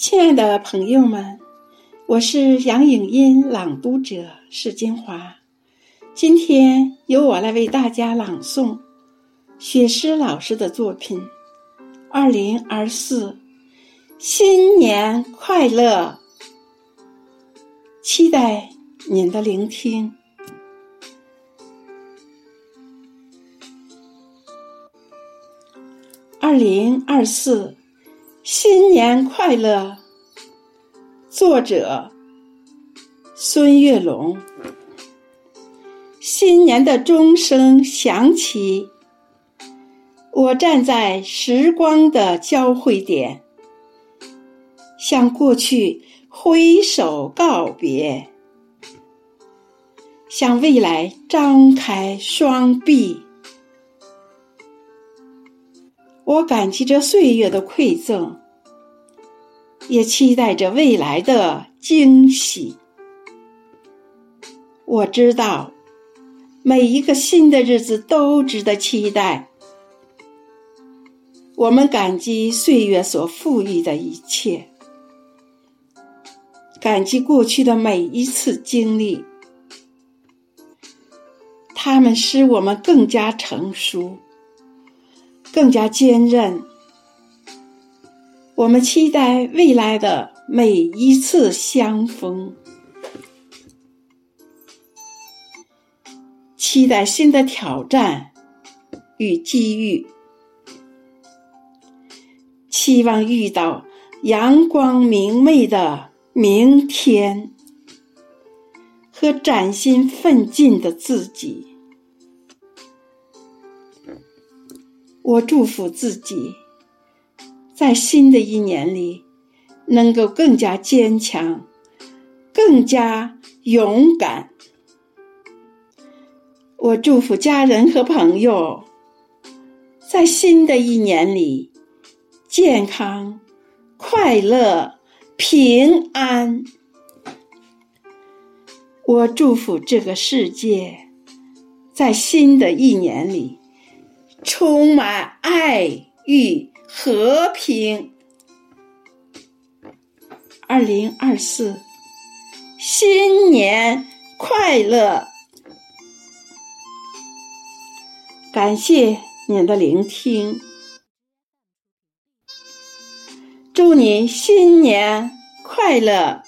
亲爱的朋友们，我是杨颖音朗读者史金华，今天由我来为大家朗诵雪诗老师的作品《二零二四新年快乐》，期待您的聆听。二零二四，新年快乐！作者：孙月龙。新年的钟声响起，我站在时光的交汇点，向过去挥手告别，向未来张开双臂。我感激着岁月的馈赠，也期待着未来的惊喜。我知道，每一个新的日子都值得期待。我们感激岁月所赋予的一切，感激过去的每一次经历，它们使我们更加成熟。更加坚韧。我们期待未来的每一次相逢，期待新的挑战与机遇，期望遇到阳光明媚的明天和崭新奋进的自己。我祝福自己，在新的一年里能够更加坚强，更加勇敢。我祝福家人和朋友，在新的一年里健康、快乐、平安。我祝福这个世界，在新的一年里。充满爱与和平。二零二四，新年快乐！感谢您的聆听，祝您新年快乐！